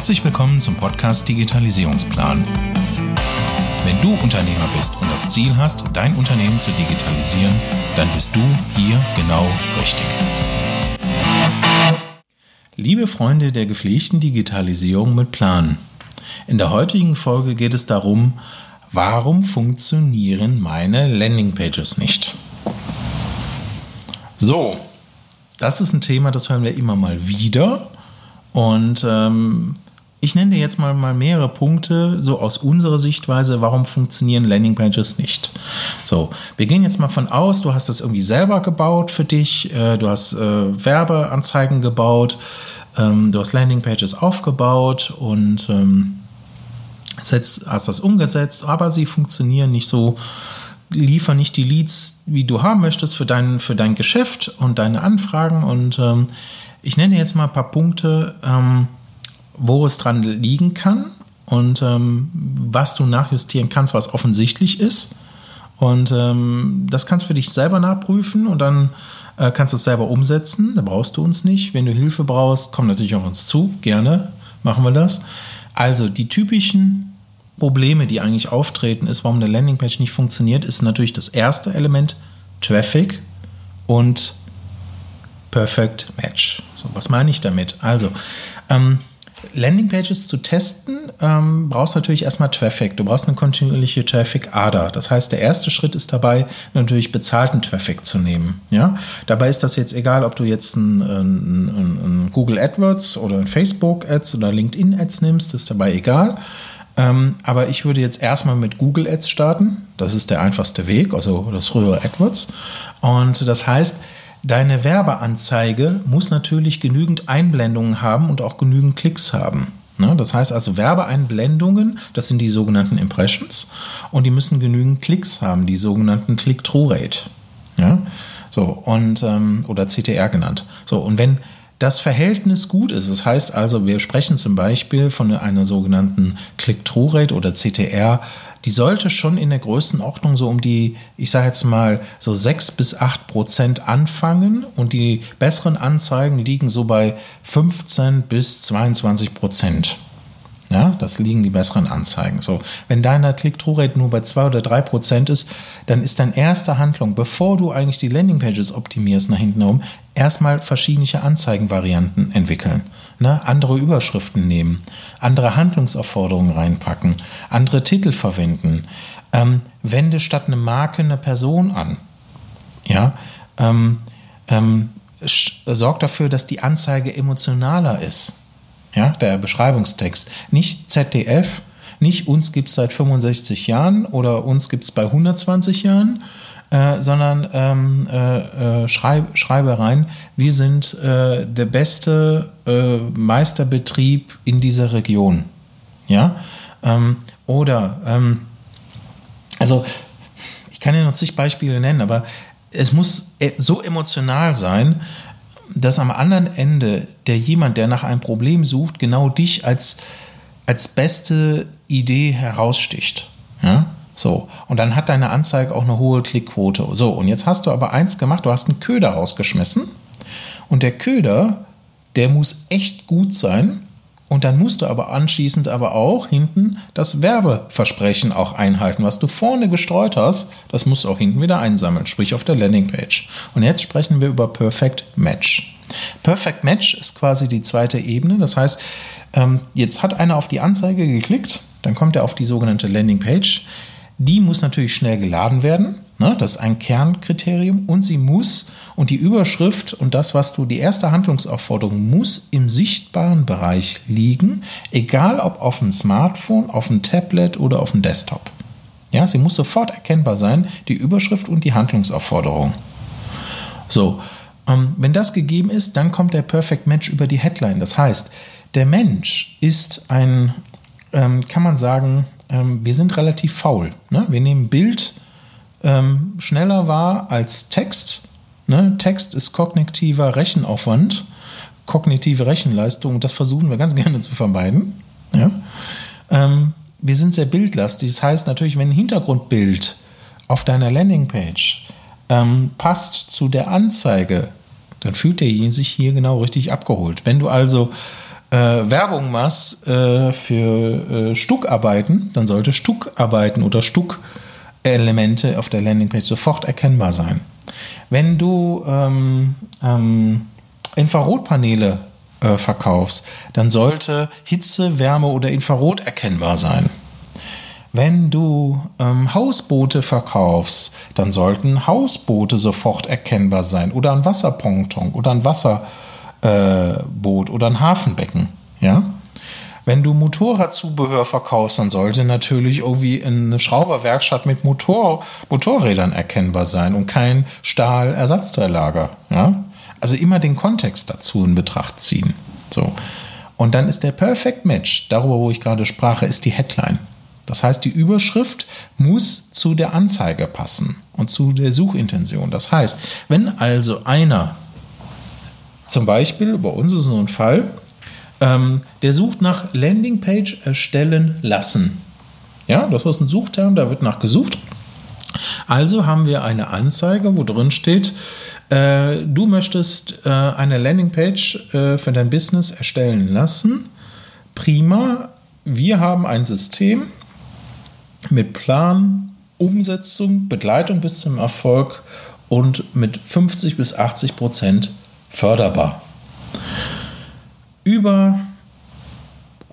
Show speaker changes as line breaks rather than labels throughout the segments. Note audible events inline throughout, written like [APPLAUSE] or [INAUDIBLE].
Herzlich willkommen zum Podcast Digitalisierungsplan. Wenn du Unternehmer bist und das Ziel hast, dein Unternehmen zu digitalisieren, dann bist du hier genau richtig. Liebe Freunde der gepflegten Digitalisierung mit Plan. In der heutigen Folge geht es darum, warum funktionieren meine Landingpages nicht? So, das ist ein Thema, das hören wir immer mal wieder. Und ähm, ich nenne dir jetzt mal, mal mehrere Punkte, so aus unserer Sichtweise, warum funktionieren Landingpages nicht. So, wir gehen jetzt mal von aus, du hast das irgendwie selber gebaut für dich, äh, du hast äh, Werbeanzeigen gebaut, ähm, du hast Landingpages aufgebaut und ähm, setzt, hast das umgesetzt, aber sie funktionieren nicht so, liefern nicht die Leads, wie du haben möchtest für dein, für dein Geschäft und deine Anfragen und ähm, ich nenne jetzt mal ein paar Punkte, ähm, wo es dran liegen kann und ähm, was du nachjustieren kannst, was offensichtlich ist. Und ähm, das kannst du für dich selber nachprüfen und dann äh, kannst du es selber umsetzen. Da brauchst du uns nicht. Wenn du Hilfe brauchst, komm natürlich auf uns zu. Gerne machen wir das. Also die typischen Probleme, die eigentlich auftreten, ist, warum eine Landingpage nicht funktioniert, ist natürlich das erste Element Traffic und Perfect Match. So, was meine ich damit? Also, ähm, Landingpages zu testen, ähm, brauchst natürlich erstmal Traffic. Du brauchst eine kontinuierliche Traffic-Ader. Das heißt, der erste Schritt ist dabei, natürlich bezahlten Traffic zu nehmen. Ja? Dabei ist das jetzt egal, ob du jetzt ein, ein, ein Google AdWords oder ein Facebook Ads oder LinkedIn Ads nimmst, ist dabei egal. Ähm, aber ich würde jetzt erstmal mit Google Ads starten. Das ist der einfachste Weg, also das frühere AdWords. Und das heißt, Deine Werbeanzeige muss natürlich genügend Einblendungen haben und auch genügend Klicks haben. Ne? Das heißt also Werbeeinblendungen, das sind die sogenannten Impressions und die müssen genügend Klicks haben, die sogenannten Click-Through-Rate. Ja? So, und, ähm, oder CTR genannt. So, und wenn das Verhältnis gut ist, das heißt also, wir sprechen zum Beispiel von einer sogenannten Click-Through-Rate oder CTR, die sollte schon in der Größenordnung so um die, ich sage jetzt mal, so 6 bis 8 Prozent anfangen und die besseren Anzeigen liegen so bei 15 bis 22 Prozent. Ja, das liegen die besseren Anzeigen. So, wenn deine Click-Through-Rate nur bei 2 oder 3 Prozent ist, dann ist deine erste Handlung, bevor du eigentlich die Landingpages optimierst nach hinten herum, erstmal verschiedene Anzeigenvarianten entwickeln. Ne? Andere Überschriften nehmen, andere Handlungsaufforderungen reinpacken, andere Titel verwenden. Ähm, wende statt eine Marke eine Person an. Ja, ähm, ähm, sorg dafür, dass die Anzeige emotionaler ist ja, der Beschreibungstext. Nicht ZDF, nicht uns gibt es seit 65 Jahren oder uns gibt es bei 120 Jahren, äh, sondern ähm, äh, äh, schreib, schreibe rein, wir sind äh, der beste äh, Meisterbetrieb in dieser Region. Ja, ähm, oder, ähm, also ich kann ja noch zig Beispiele nennen, aber es muss so emotional sein, dass am anderen Ende der jemand, der nach einem Problem sucht, genau dich als, als beste Idee heraussticht. Ja? So, und dann hat deine Anzeige auch eine hohe Klickquote. So, und jetzt hast du aber eins gemacht, du hast einen Köder rausgeschmissen. Und der Köder, der muss echt gut sein, und dann musst du aber anschließend aber auch hinten das Werbeversprechen auch einhalten. Was du vorne gestreut hast, das musst du auch hinten wieder einsammeln, sprich auf der Landingpage. Und jetzt sprechen wir über Perfect Match. Perfect Match ist quasi die zweite Ebene. Das heißt, ähm, jetzt hat einer auf die Anzeige geklickt, dann kommt er auf die sogenannte Landingpage. Die muss natürlich schnell geladen werden. Ne? Das ist ein Kernkriterium. Und sie muss, und die Überschrift und das, was du, die erste Handlungsaufforderung muss im sichtbaren Bereich liegen, egal ob auf dem Smartphone, auf dem Tablet oder auf dem Desktop. Ja, sie muss sofort erkennbar sein, die Überschrift und die Handlungsaufforderung. So, ähm, wenn das gegeben ist, dann kommt der Perfect Match über die Headline. Das heißt, der Mensch ist ein, ähm, kann man sagen, ähm, wir sind relativ faul. Ne? Wir nehmen Bild ähm, schneller wahr als Text. Ne? Text ist kognitiver Rechenaufwand, kognitive Rechenleistung. Das versuchen wir ganz [LAUGHS] gerne zu vermeiden. Ja? Ähm, wir sind sehr bildlastig. Das heißt natürlich, wenn ein Hintergrundbild auf deiner Landingpage ähm, passt zu der Anzeige, dann fühlt derjenige sich hier genau richtig abgeholt. Wenn du also äh, Werbung machst äh, für äh, Stuckarbeiten, dann sollte Stuckarbeiten oder Stuckelemente auf der Landingpage sofort erkennbar sein. Wenn du ähm, ähm, Infrarotpaneele äh, verkaufst, dann sollte Hitze, Wärme oder Infrarot erkennbar sein. Wenn du ähm, Hausboote verkaufst, dann sollten Hausboote sofort erkennbar sein oder ein Wasserponton oder ein Wasserboot äh, oder ein Hafenbecken. Ja? Wenn du Motorradzubehör verkaufst, dann sollte natürlich irgendwie eine Schrauberwerkstatt mit Motor, Motorrädern erkennbar sein und kein Stahlersatzteillager. Ja? Also immer den Kontext dazu in Betracht ziehen. So. Und dann ist der Perfect Match, darüber, wo ich gerade sprach, ist die Headline. Das heißt, die Überschrift muss zu der Anzeige passen und zu der Suchintention. Das heißt, wenn also einer, zum Beispiel, bei uns ist so ein Fall, ähm, der sucht nach Landingpage erstellen lassen. Ja, das ist ein Suchterm, da wird nach gesucht. Also haben wir eine Anzeige, wo drin steht, äh, du möchtest äh, eine Landingpage äh, für dein Business erstellen lassen. Prima, wir haben ein System, mit Plan, Umsetzung, Begleitung bis zum Erfolg und mit 50 bis 80 Prozent förderbar. Über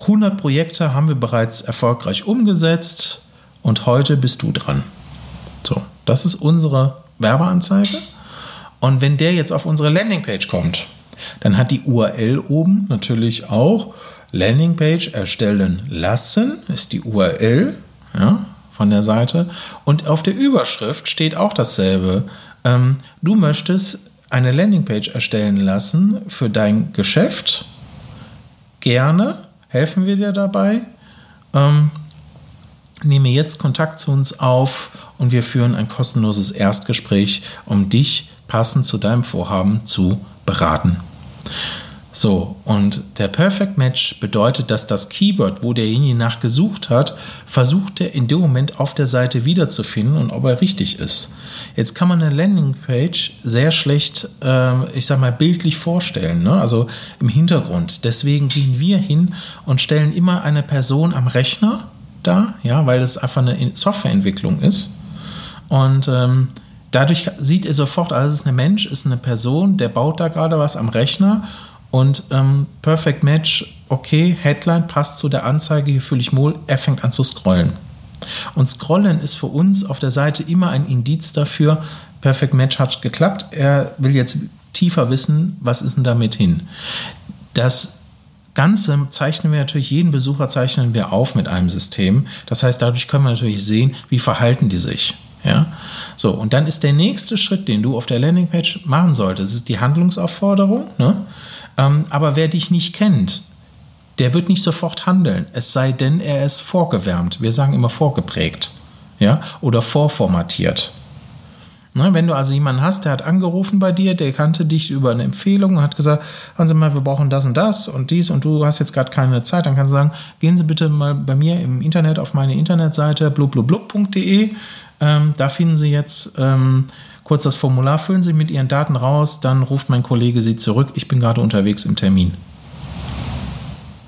100 Projekte haben wir bereits erfolgreich umgesetzt und heute bist du dran. So, das ist unsere Werbeanzeige. Und wenn der jetzt auf unsere Landingpage kommt, dann hat die URL oben natürlich auch Landingpage erstellen lassen, ist die URL ja, von der Seite. Und auf der Überschrift steht auch dasselbe. Ähm, du möchtest eine Landingpage erstellen lassen für dein Geschäft. Gerne helfen wir dir dabei. Ähm, nehme jetzt Kontakt zu uns auf und wir führen ein kostenloses Erstgespräch, um dich passend zu deinem Vorhaben zu beraten. So, und der Perfect Match bedeutet, dass das Keyword, wo derjenige nach gesucht hat, versucht er in dem Moment auf der Seite wiederzufinden und ob er richtig ist. Jetzt kann man eine Landingpage sehr schlecht, äh, ich sag mal, bildlich vorstellen, ne? also im Hintergrund. Deswegen gehen wir hin und stellen immer eine Person am Rechner da, ja, weil es einfach eine Softwareentwicklung ist. Und ähm, dadurch sieht er sofort, also es ist ein Mensch, ist eine Person, der baut da gerade was am Rechner und ähm, Perfect Match, okay, Headline passt zu der Anzeige, hier fühle ich wohl, er fängt an zu scrollen. Und Scrollen ist für uns auf der Seite immer ein Indiz dafür, Perfect Match hat geklappt, er will jetzt tiefer wissen, was ist denn damit hin. Das Ganze zeichnen wir natürlich, jeden Besucher zeichnen wir auf mit einem System. Das heißt, dadurch können wir natürlich sehen, wie verhalten die sich. Ja? So, und dann ist der nächste Schritt, den du auf der Landingpage machen solltest, ist die Handlungsaufforderung. Ne? Ähm, aber wer dich nicht kennt, der wird nicht sofort handeln, es sei denn, er ist vorgewärmt. Wir sagen immer vorgeprägt ja? oder vorformatiert. Ne, wenn du also jemanden hast, der hat angerufen bei dir, der kannte dich über eine Empfehlung und hat gesagt, hören Sie mal, wir brauchen das und das und dies und du hast jetzt gerade keine Zeit, dann kannst du sagen, gehen Sie bitte mal bei mir im Internet auf meine Internetseite blubblubblub.de. Ähm, da finden Sie jetzt ähm, kurz das Formular, füllen Sie mit Ihren Daten raus, dann ruft mein Kollege Sie zurück. Ich bin gerade unterwegs im Termin.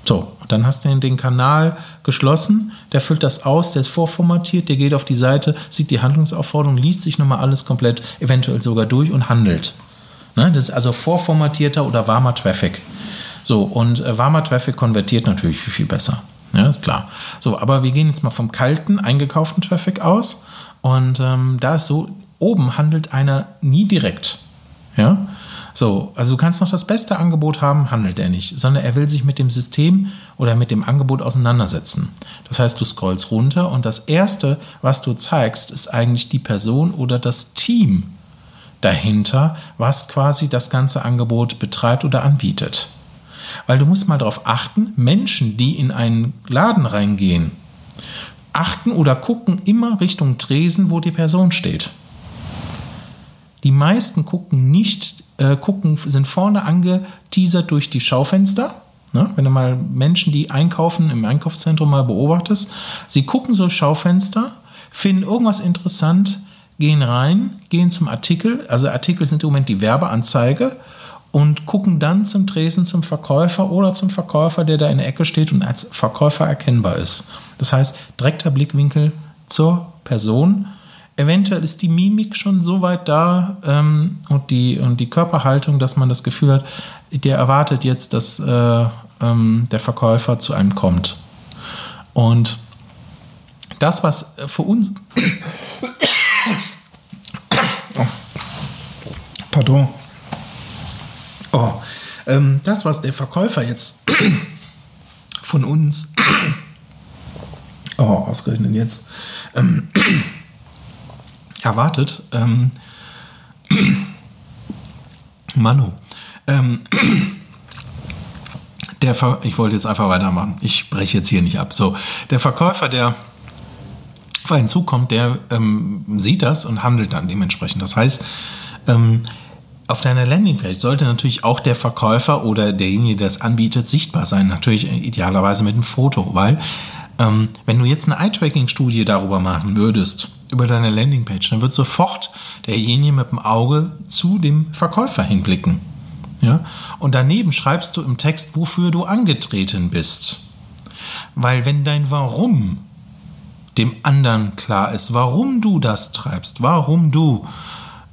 So, dann hast du den Kanal geschlossen, der füllt das aus, der ist vorformatiert, der geht auf die Seite, sieht die Handlungsaufforderung, liest sich nochmal alles komplett, eventuell sogar durch und handelt. Ne? Das ist also vorformatierter oder warmer Traffic. So, und äh, warmer Traffic konvertiert natürlich viel, viel besser. Ja, ist klar. So, aber wir gehen jetzt mal vom kalten, eingekauften Traffic aus. Und ähm, da ist so, oben handelt einer nie direkt. Ja? So, also du kannst noch das beste Angebot haben, handelt er nicht, sondern er will sich mit dem System oder mit dem Angebot auseinandersetzen. Das heißt, du scrollst runter und das erste, was du zeigst, ist eigentlich die Person oder das Team dahinter, was quasi das ganze Angebot betreibt oder anbietet. Weil du musst mal darauf achten, Menschen, die in einen Laden reingehen, achten oder gucken immer Richtung Tresen, wo die Person steht. Die meisten gucken nicht, äh, gucken, sind vorne angeteasert durch die Schaufenster. Ne? Wenn du mal Menschen, die einkaufen im Einkaufszentrum mal beobachtest, sie gucken so Schaufenster, finden irgendwas interessant, gehen rein, gehen zum Artikel. Also Artikel sind im Moment die Werbeanzeige und gucken dann zum Tresen zum Verkäufer oder zum Verkäufer, der da in der Ecke steht und als Verkäufer erkennbar ist. Das heißt, direkter Blickwinkel zur Person. Eventuell ist die Mimik schon so weit da ähm, und, die, und die Körperhaltung, dass man das Gefühl hat, der erwartet jetzt, dass äh, ähm, der Verkäufer zu einem kommt. Und das, was für uns. [COUGHS] Pardon. Oh, ähm, das, was der Verkäufer jetzt [COUGHS] von uns, [COUGHS] oh, ausgerechnet jetzt, ähm, erwartet, ähm, [CLEARS THROAT] Manu, ähm, [CLEARS THROAT] der Ver ich wollte jetzt einfach weitermachen. Ich breche jetzt hier nicht ab. So, der Verkäufer, der auf einen zukommt, der ähm, sieht das und handelt dann dementsprechend. Das heißt, ähm, auf deiner Landingpage sollte natürlich auch der Verkäufer oder derjenige, der es anbietet, sichtbar sein. Natürlich idealerweise mit einem Foto, weil ähm, wenn du jetzt eine Eye-Tracking-Studie darüber machen würdest, über deine Landingpage, dann wird sofort derjenige mit dem Auge zu dem Verkäufer hinblicken. Ja? Und daneben schreibst du im Text, wofür du angetreten bist. Weil wenn dein Warum dem anderen klar ist, warum du das treibst, warum du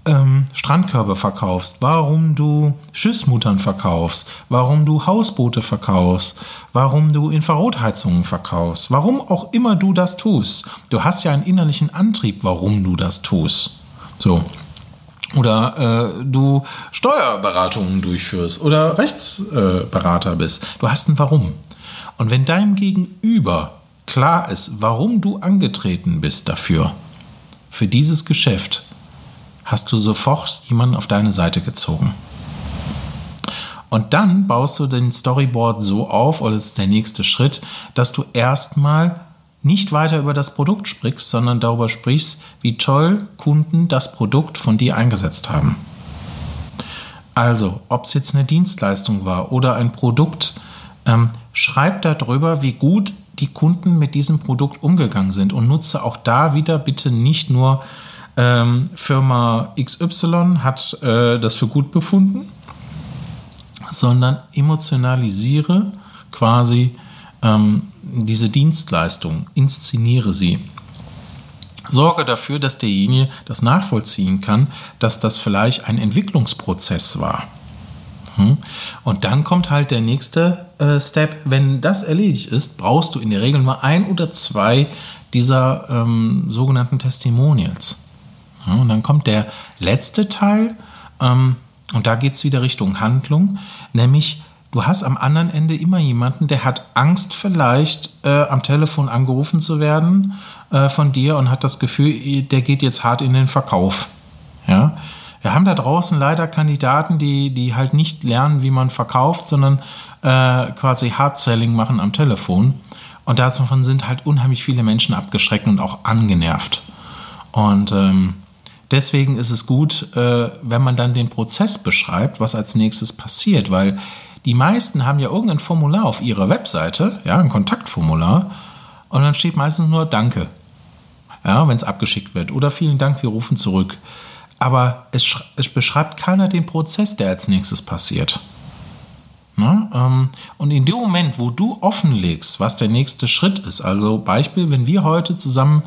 ähm, Strandkörbe verkaufst, warum du Schiffsmuttern verkaufst, warum du Hausboote verkaufst, warum du Infrarotheizungen verkaufst, warum auch immer du das tust. Du hast ja einen innerlichen Antrieb, warum du das tust. So. Oder äh, du Steuerberatungen durchführst oder Rechtsberater äh, bist. Du hast ein Warum. Und wenn deinem Gegenüber klar ist, warum du angetreten bist dafür, für dieses Geschäft, hast du sofort jemanden auf deine Seite gezogen. Und dann baust du den Storyboard so auf, oder das ist der nächste Schritt, dass du erstmal nicht weiter über das Produkt sprichst, sondern darüber sprichst, wie toll Kunden das Produkt von dir eingesetzt haben. Also, ob es jetzt eine Dienstleistung war oder ein Produkt, ähm, schreib darüber, wie gut die Kunden mit diesem Produkt umgegangen sind und nutze auch da wieder bitte nicht nur ähm, Firma XY hat äh, das für gut befunden, sondern emotionalisiere quasi ähm, diese Dienstleistung, inszeniere sie. Sorge dafür, dass derjenige das nachvollziehen kann, dass das vielleicht ein Entwicklungsprozess war. Hm? Und dann kommt halt der nächste äh, Step. Wenn das erledigt ist, brauchst du in der Regel mal ein oder zwei dieser ähm, sogenannten Testimonials. Ja, und dann kommt der letzte Teil, ähm, und da geht es wieder Richtung Handlung, nämlich du hast am anderen Ende immer jemanden, der hat Angst vielleicht äh, am Telefon angerufen zu werden äh, von dir und hat das Gefühl, der geht jetzt hart in den Verkauf. Ja? Wir haben da draußen leider Kandidaten, die, die halt nicht lernen, wie man verkauft, sondern äh, quasi Hard-Selling machen am Telefon. Und davon sind halt unheimlich viele Menschen abgeschreckt und auch angenervt. Und ähm, deswegen ist es gut, äh, wenn man dann den Prozess beschreibt, was als nächstes passiert, weil die meisten haben ja irgendein Formular auf ihrer Webseite, ja, ein Kontaktformular, und dann steht meistens nur Danke, ja, wenn es abgeschickt wird, oder vielen Dank, wir rufen zurück. Aber es, es beschreibt keiner den Prozess, der als nächstes passiert. Ne? Ähm, und in dem Moment, wo du offenlegst, was der nächste Schritt ist, also Beispiel, wenn wir heute zusammen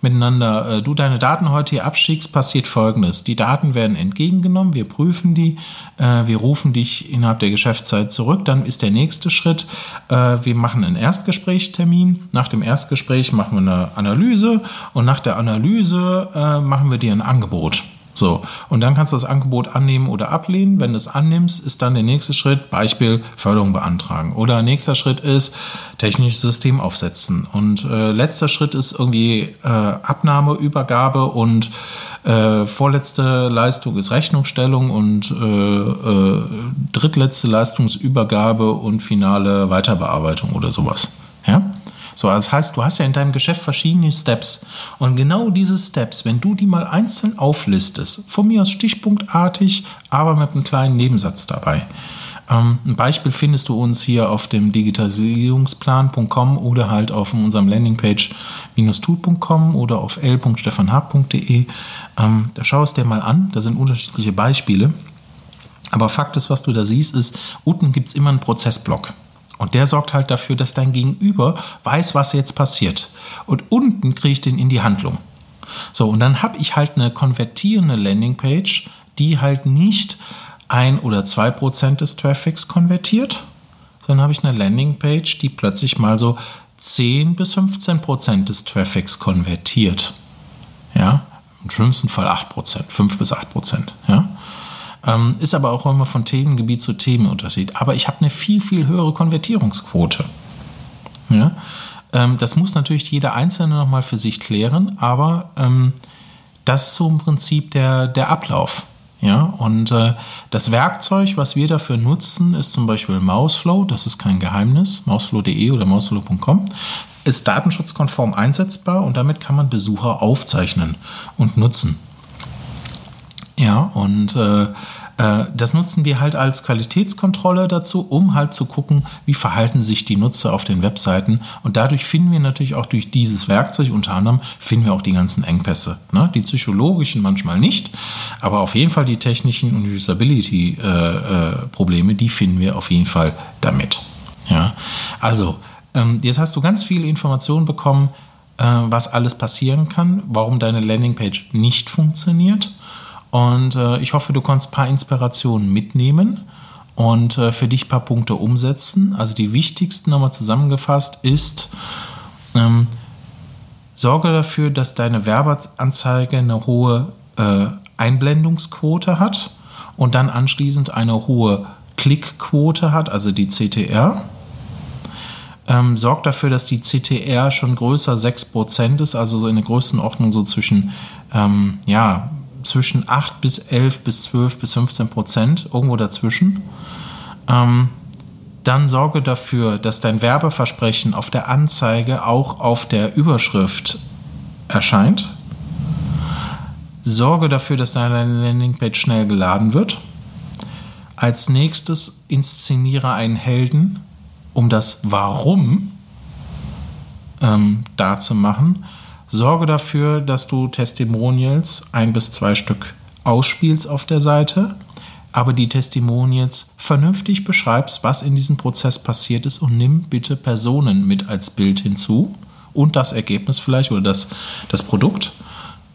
miteinander, äh, du deine Daten heute hier abschickst, passiert folgendes. Die Daten werden entgegengenommen, wir prüfen die, äh, wir rufen dich innerhalb der Geschäftszeit zurück, dann ist der nächste Schritt, äh, wir machen einen Erstgesprächstermin, nach dem Erstgespräch machen wir eine Analyse und nach der Analyse äh, machen wir dir ein Angebot. So, und dann kannst du das Angebot annehmen oder ablehnen. Wenn du es annimmst, ist dann der nächste Schritt, Beispiel Förderung beantragen. Oder nächster Schritt ist technisches System aufsetzen. Und äh, letzter Schritt ist irgendwie äh, Abnahme, Übergabe und äh, vorletzte Leistung ist Rechnungsstellung und äh, äh, drittletzte Leistungsübergabe und finale Weiterbearbeitung oder sowas. So, das heißt, du hast ja in deinem Geschäft verschiedene Steps. Und genau diese Steps, wenn du die mal einzeln auflistest, von mir aus stichpunktartig, aber mit einem kleinen Nebensatz dabei. Ähm, ein Beispiel findest du uns hier auf dem digitalisierungsplan.com oder halt auf unserem Landingpage-tool.com oder auf l.stefanhab.de. Ähm, da schau es dir mal an, da sind unterschiedliche Beispiele. Aber Fakt ist, was du da siehst, ist, unten gibt es immer einen Prozessblock. Und der sorgt halt dafür, dass dein Gegenüber weiß, was jetzt passiert. Und unten kriege ich den in die Handlung. So, und dann habe ich halt eine konvertierende Landingpage, die halt nicht ein oder zwei Prozent des Traffics konvertiert, sondern habe ich eine Landingpage, die plötzlich mal so 10 bis 15 Prozent des Traffics konvertiert. Ja, im schlimmsten Fall 8 Prozent, 5 bis 8 Prozent. Ja. Ähm, ist aber auch immer von Themengebiet zu Themenunterschied. Aber ich habe eine viel, viel höhere Konvertierungsquote. Ja? Ähm, das muss natürlich jeder Einzelne nochmal für sich klären, aber ähm, das ist so im Prinzip der, der Ablauf. Ja, und äh, das Werkzeug, was wir dafür nutzen, ist zum Beispiel Mouseflow. Das ist kein Geheimnis. Mouseflow.de oder mouseflow.com ist datenschutzkonform einsetzbar und damit kann man Besucher aufzeichnen und nutzen. Ja, und äh, äh, das nutzen wir halt als Qualitätskontrolle dazu, um halt zu gucken, wie verhalten sich die Nutzer auf den Webseiten. Und dadurch finden wir natürlich auch durch dieses Werkzeug, unter anderem finden wir auch die ganzen Engpässe. Ne? Die psychologischen manchmal nicht, aber auf jeden Fall die technischen und Usability-Probleme, äh, äh, die finden wir auf jeden Fall damit. Ja? Also, ähm, jetzt hast du ganz viele Informationen bekommen, äh, was alles passieren kann, warum deine Landingpage nicht funktioniert und äh, ich hoffe, du kannst ein paar Inspirationen mitnehmen und äh, für dich ein paar Punkte umsetzen. Also die wichtigsten nochmal zusammengefasst ist, ähm, sorge dafür, dass deine Werbeanzeige eine hohe äh, Einblendungsquote hat und dann anschließend eine hohe Klickquote hat, also die CTR. Ähm, sorgt dafür, dass die CTR schon größer 6% ist, also so in der Größenordnung so zwischen ähm, ja, zwischen 8 bis 11 bis 12 bis 15 Prozent, irgendwo dazwischen. Ähm, dann sorge dafür, dass dein Werbeversprechen auf der Anzeige auch auf der Überschrift erscheint. Sorge dafür, dass deine Landingpage schnell geladen wird. Als nächstes inszeniere einen Helden, um das Warum ähm, darzumachen. Sorge dafür, dass du Testimonials ein bis zwei Stück ausspielst auf der Seite, aber die Testimonials vernünftig beschreibst, was in diesem Prozess passiert ist und nimm bitte Personen mit als Bild hinzu und das Ergebnis vielleicht oder das, das Produkt.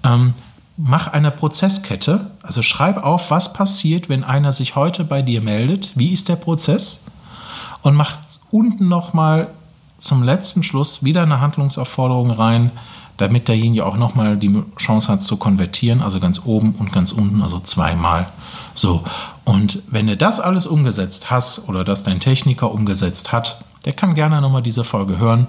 Ähm, mach eine Prozesskette, also schreib auf, was passiert, wenn einer sich heute bei dir meldet, wie ist der Prozess und mach unten nochmal zum letzten Schluss wieder eine Handlungsaufforderung rein, damit derjenige auch nochmal die Chance hat zu konvertieren, also ganz oben und ganz unten, also zweimal. So, und wenn du das alles umgesetzt hast oder das dein Techniker umgesetzt hat, der kann gerne nochmal diese Folge hören.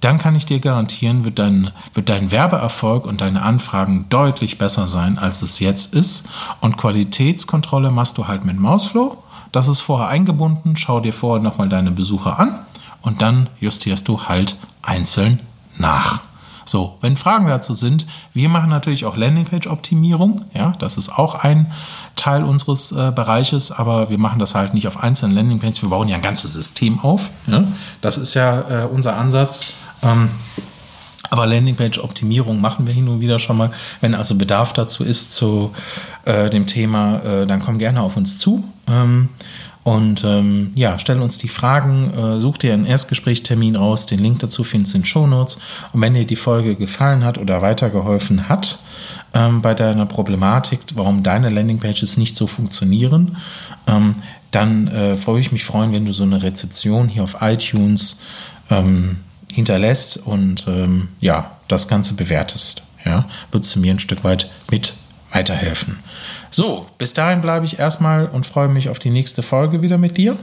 Dann kann ich dir garantieren, wird dein, wird dein Werbeerfolg und deine Anfragen deutlich besser sein, als es jetzt ist. Und Qualitätskontrolle machst du halt mit Mausflow. Das ist vorher eingebunden. Schau dir vorher nochmal deine Besucher an und dann justierst du halt einzeln nach. So, wenn Fragen dazu sind, wir machen natürlich auch Landingpage-Optimierung. Ja, das ist auch ein Teil unseres äh, Bereiches, aber wir machen das halt nicht auf einzelnen Landingpages. Wir bauen ja ein ganzes System auf. Ja? Das ist ja äh, unser Ansatz. Ähm, aber Landingpage-Optimierung machen wir hin und wieder schon mal. Wenn also Bedarf dazu ist zu äh, dem Thema, äh, dann komm gerne auf uns zu. Ähm, und ähm, ja, stell uns die Fragen, äh, such dir einen Erstgesprächstermin aus. Den Link dazu findest du in den Show Notes. Und wenn dir die Folge gefallen hat oder weitergeholfen hat ähm, bei deiner Problematik, warum deine Landingpages nicht so funktionieren, ähm, dann äh, freue ich mich freuen, wenn du so eine Rezeption hier auf iTunes ähm, hinterlässt und ähm, ja, das Ganze bewertest. Ja, würdest du mir ein Stück weit mit weiterhelfen. So, bis dahin bleibe ich erstmal und freue mich auf die nächste Folge wieder mit dir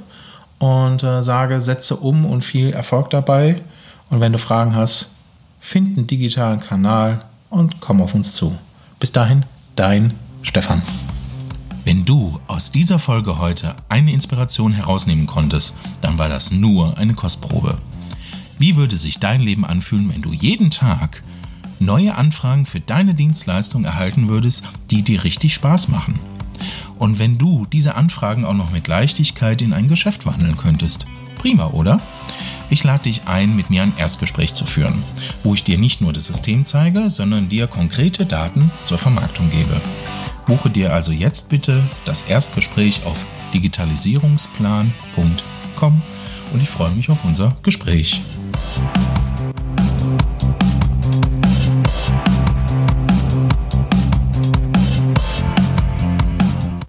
und äh, sage, setze um und viel Erfolg dabei. Und wenn du Fragen hast, find einen digitalen Kanal und komm auf uns zu. Bis dahin, dein Stefan.
Wenn du aus dieser Folge heute eine Inspiration herausnehmen konntest, dann war das nur eine Kostprobe. Wie würde sich dein Leben anfühlen, wenn du jeden Tag neue Anfragen für deine Dienstleistung erhalten würdest, die dir richtig Spaß machen. Und wenn du diese Anfragen auch noch mit Leichtigkeit in ein Geschäft wandeln könntest. Prima, oder? Ich lade dich ein, mit mir ein Erstgespräch zu führen, wo ich dir nicht nur das System zeige, sondern dir konkrete Daten zur Vermarktung gebe. Buche dir also jetzt bitte das Erstgespräch auf digitalisierungsplan.com und ich freue mich auf unser Gespräch.